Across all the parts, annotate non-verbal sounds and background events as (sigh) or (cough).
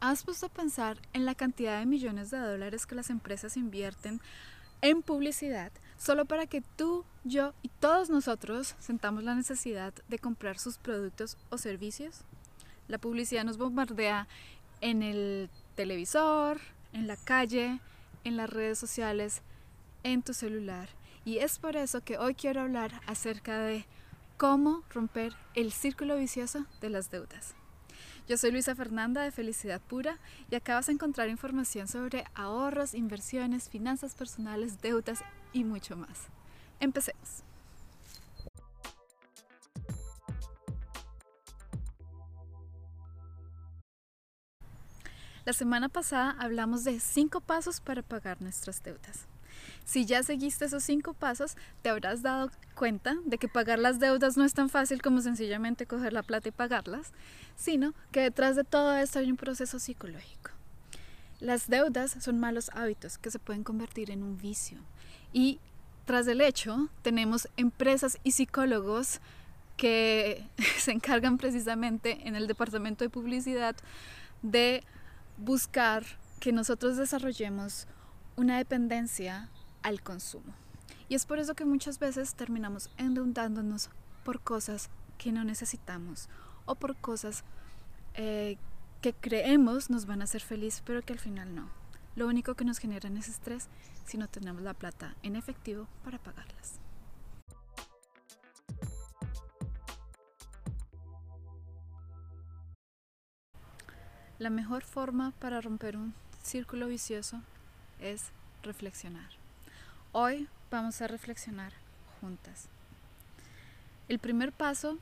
has puesto a pensar en la cantidad de millones de dólares que las empresas invierten en publicidad solo para que tú, yo y todos nosotros sentamos la necesidad de comprar sus productos o servicios? La publicidad nos bombardea en el televisor, en la calle, en las redes sociales, en tu celular. Y es por eso que hoy quiero hablar acerca de cómo romper el círculo vicioso de las deudas. Yo soy Luisa Fernanda de Felicidad Pura y acá vas a encontrar información sobre ahorros, inversiones, finanzas personales, deudas y mucho más. Empecemos. La semana pasada hablamos de cinco pasos para pagar nuestras deudas. Si ya seguiste esos cinco pasos, te habrás dado cuenta de que pagar las deudas no es tan fácil como sencillamente coger la plata y pagarlas, sino que detrás de todo esto hay un proceso psicológico. Las deudas son malos hábitos que se pueden convertir en un vicio. Y tras el hecho, tenemos empresas y psicólogos que (laughs) se encargan precisamente en el departamento de publicidad de buscar que nosotros desarrollemos una dependencia al consumo. Y es por eso que muchas veces terminamos endeudándonos por cosas que no necesitamos o por cosas eh, que creemos nos van a hacer feliz, pero que al final no. Lo único que nos genera es estrés si no tenemos la plata en efectivo para pagarlas. La mejor forma para romper un círculo vicioso es reflexionar. Hoy vamos a reflexionar juntas. El primer paso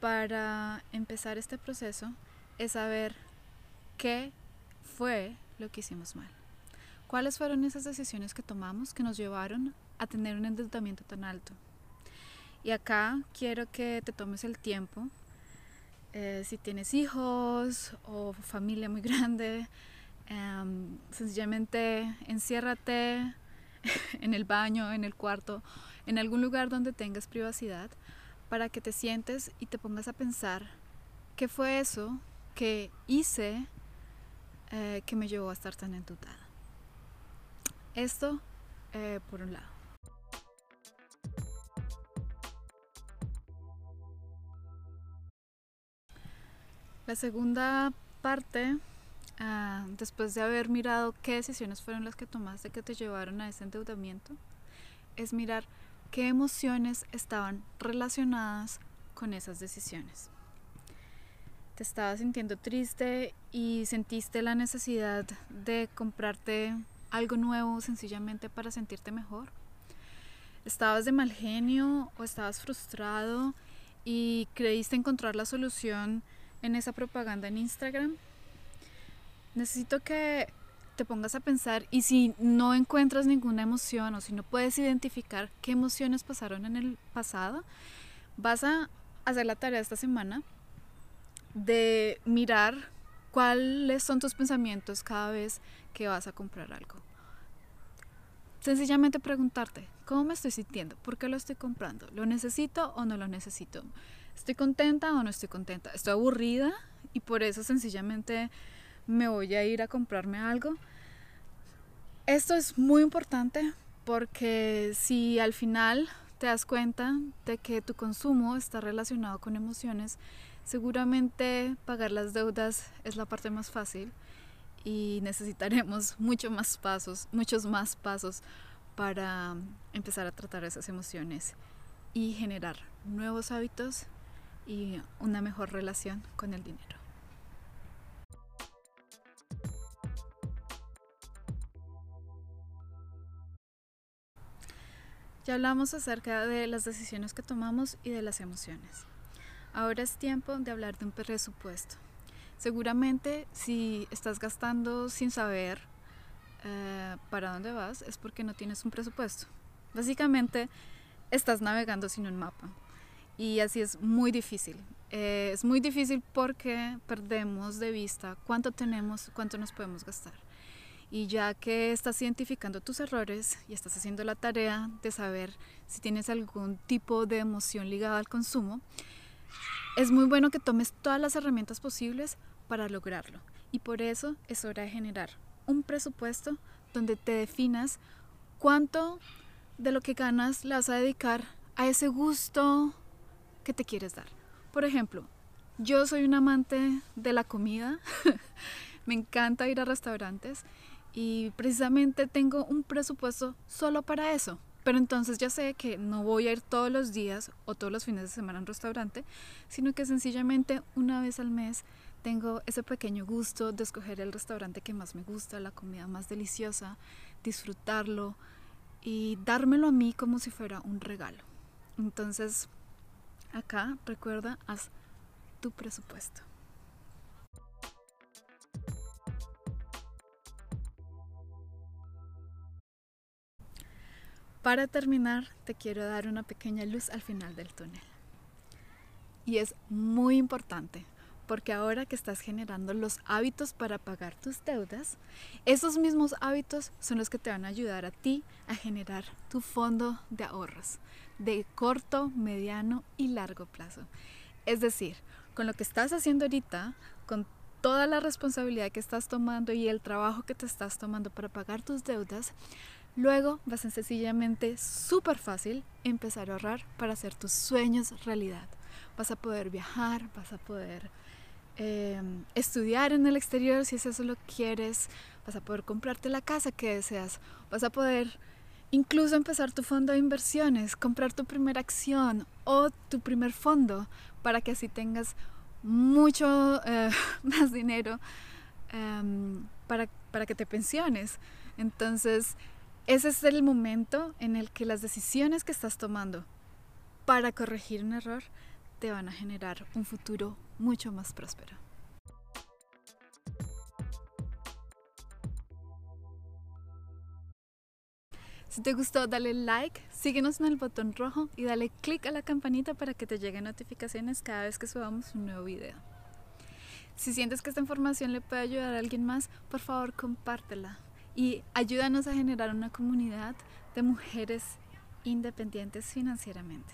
para empezar este proceso es saber qué fue lo que hicimos mal. ¿Cuáles fueron esas decisiones que tomamos que nos llevaron a tener un endeudamiento tan alto? Y acá quiero que te tomes el tiempo, eh, si tienes hijos o familia muy (laughs) grande, em, sencillamente enciérrate, (laughs) en el baño, en el cuarto, en algún lugar donde tengas privacidad, para que te sientes y te pongas a pensar qué fue eso que hice eh, que me llevó a estar tan entutada. Esto eh, por un lado. La segunda parte Ah, después de haber mirado qué decisiones fueron las que tomaste que te llevaron a ese endeudamiento, es mirar qué emociones estaban relacionadas con esas decisiones. Te estabas sintiendo triste y sentiste la necesidad de comprarte algo nuevo sencillamente para sentirte mejor. Estabas de mal genio o estabas frustrado y creíste encontrar la solución en esa propaganda en Instagram necesito que te pongas a pensar y si no encuentras ninguna emoción o si no puedes identificar qué emociones pasaron en el pasado, vas a hacer la tarea esta semana de mirar cuáles son tus pensamientos cada vez que vas a comprar algo. Sencillamente preguntarte, ¿cómo me estoy sintiendo? ¿Por qué lo estoy comprando? ¿Lo necesito o no lo necesito? ¿Estoy contenta o no estoy contenta? ¿Estoy aburrida? Y por eso sencillamente me voy a ir a comprarme algo. Esto es muy importante porque si al final te das cuenta de que tu consumo está relacionado con emociones, seguramente pagar las deudas es la parte más fácil y necesitaremos (laughs) muchos más pasos, muchos más pasos para empezar a tratar esas emociones y generar nuevos hábitos y una mejor relación con el dinero. Ya hablamos acerca de las decisiones que tomamos y de las emociones. Ahora es tiempo de hablar de un presupuesto. Seguramente si estás gastando sin saber eh, para dónde vas es porque no tienes un presupuesto. Básicamente estás navegando sin un mapa y así es muy difícil. Eh, es muy difícil porque perdemos de vista cuánto tenemos, cuánto nos podemos gastar. Y ya que estás identificando tus errores y estás haciendo la tarea de saber si tienes algún tipo de emoción ligada al consumo, es muy bueno que tomes todas las herramientas posibles para lograrlo. Y por eso es hora de generar un presupuesto donde te definas cuánto de lo que ganas le vas a dedicar a ese gusto que te quieres dar. Por ejemplo, yo soy un amante de la comida, (laughs) me encanta ir a restaurantes y precisamente tengo un presupuesto solo para eso. Pero entonces ya sé que no voy a ir todos los días o todos los fines de semana a un restaurante, sino que sencillamente una vez al mes tengo ese pequeño gusto de escoger el restaurante que más me gusta, la comida más deliciosa, disfrutarlo y dármelo a mí como si fuera un regalo. Entonces, acá recuerda, haz tu presupuesto. Para terminar, te quiero dar una pequeña luz al final del túnel. Y es muy importante porque ahora que estás generando los hábitos para pagar tus deudas, esos mismos hábitos son los que te van a ayudar a ti a generar tu fondo de ahorros de corto, mediano y largo plazo. Es decir, con lo que estás haciendo ahorita, con toda la responsabilidad que estás tomando y el trabajo que te estás tomando para pagar tus deudas, luego vas a sencillamente súper fácil empezar a ahorrar para hacer tus sueños realidad. Vas a poder viajar, vas a poder em, estudiar en el exterior si es eso lo que quieres, vas a poder comprarte la casa que deseas, vas a poder incluso empezar tu fondo de inversiones, comprar tu primera acción o tu primer fondo para que así tengas mucho eh, (laughs) más dinero em, para, para que te pensiones. Entonces, ese es el momento en el que las decisiones que estás tomando para corregir un error te van a generar un futuro mucho más próspero. Si te gustó, dale like, síguenos en el botón rojo y dale click a la campanita para que te lleguen notificaciones cada vez que subamos un nuevo video. Si sientes que esta información le puede ayudar a alguien más, por favor compártela y ayúdanos a generar una comunidad de mujeres independientes financieramente.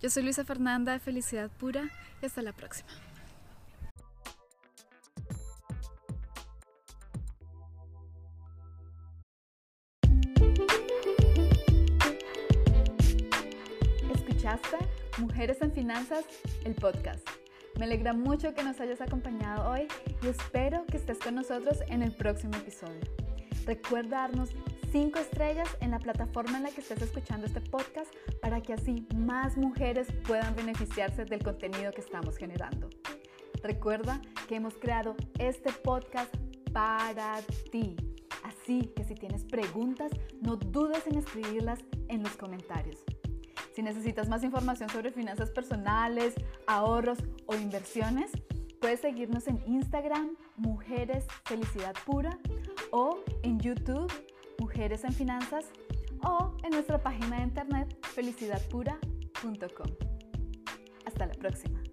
Yo soy Luisa Fernanda de Felicidad Pura y hasta la próxima. Mujeres en Finanzas, el podcast. Me alegra mucho que nos hayas acompañado hoy y espero que estés con nosotros en el próximo episodio. Recuerda darnos 5 estrellas en la plataforma en la que estés escuchando este podcast para que así más mujeres puedan beneficiarse del contenido que estamos generando. Recuerda que hemos creado este podcast para ti. Así que si tienes preguntas, no dudes en escribirlas en los comentarios. Si necesitas más información sobre finanzas personales, ahorros o inversiones, puedes seguirnos en Instagram, Mujeres Felicidad Pura, o en YouTube, Mujeres en Finanzas, o en nuestra página de internet felicidadpura.com. Hasta la próxima.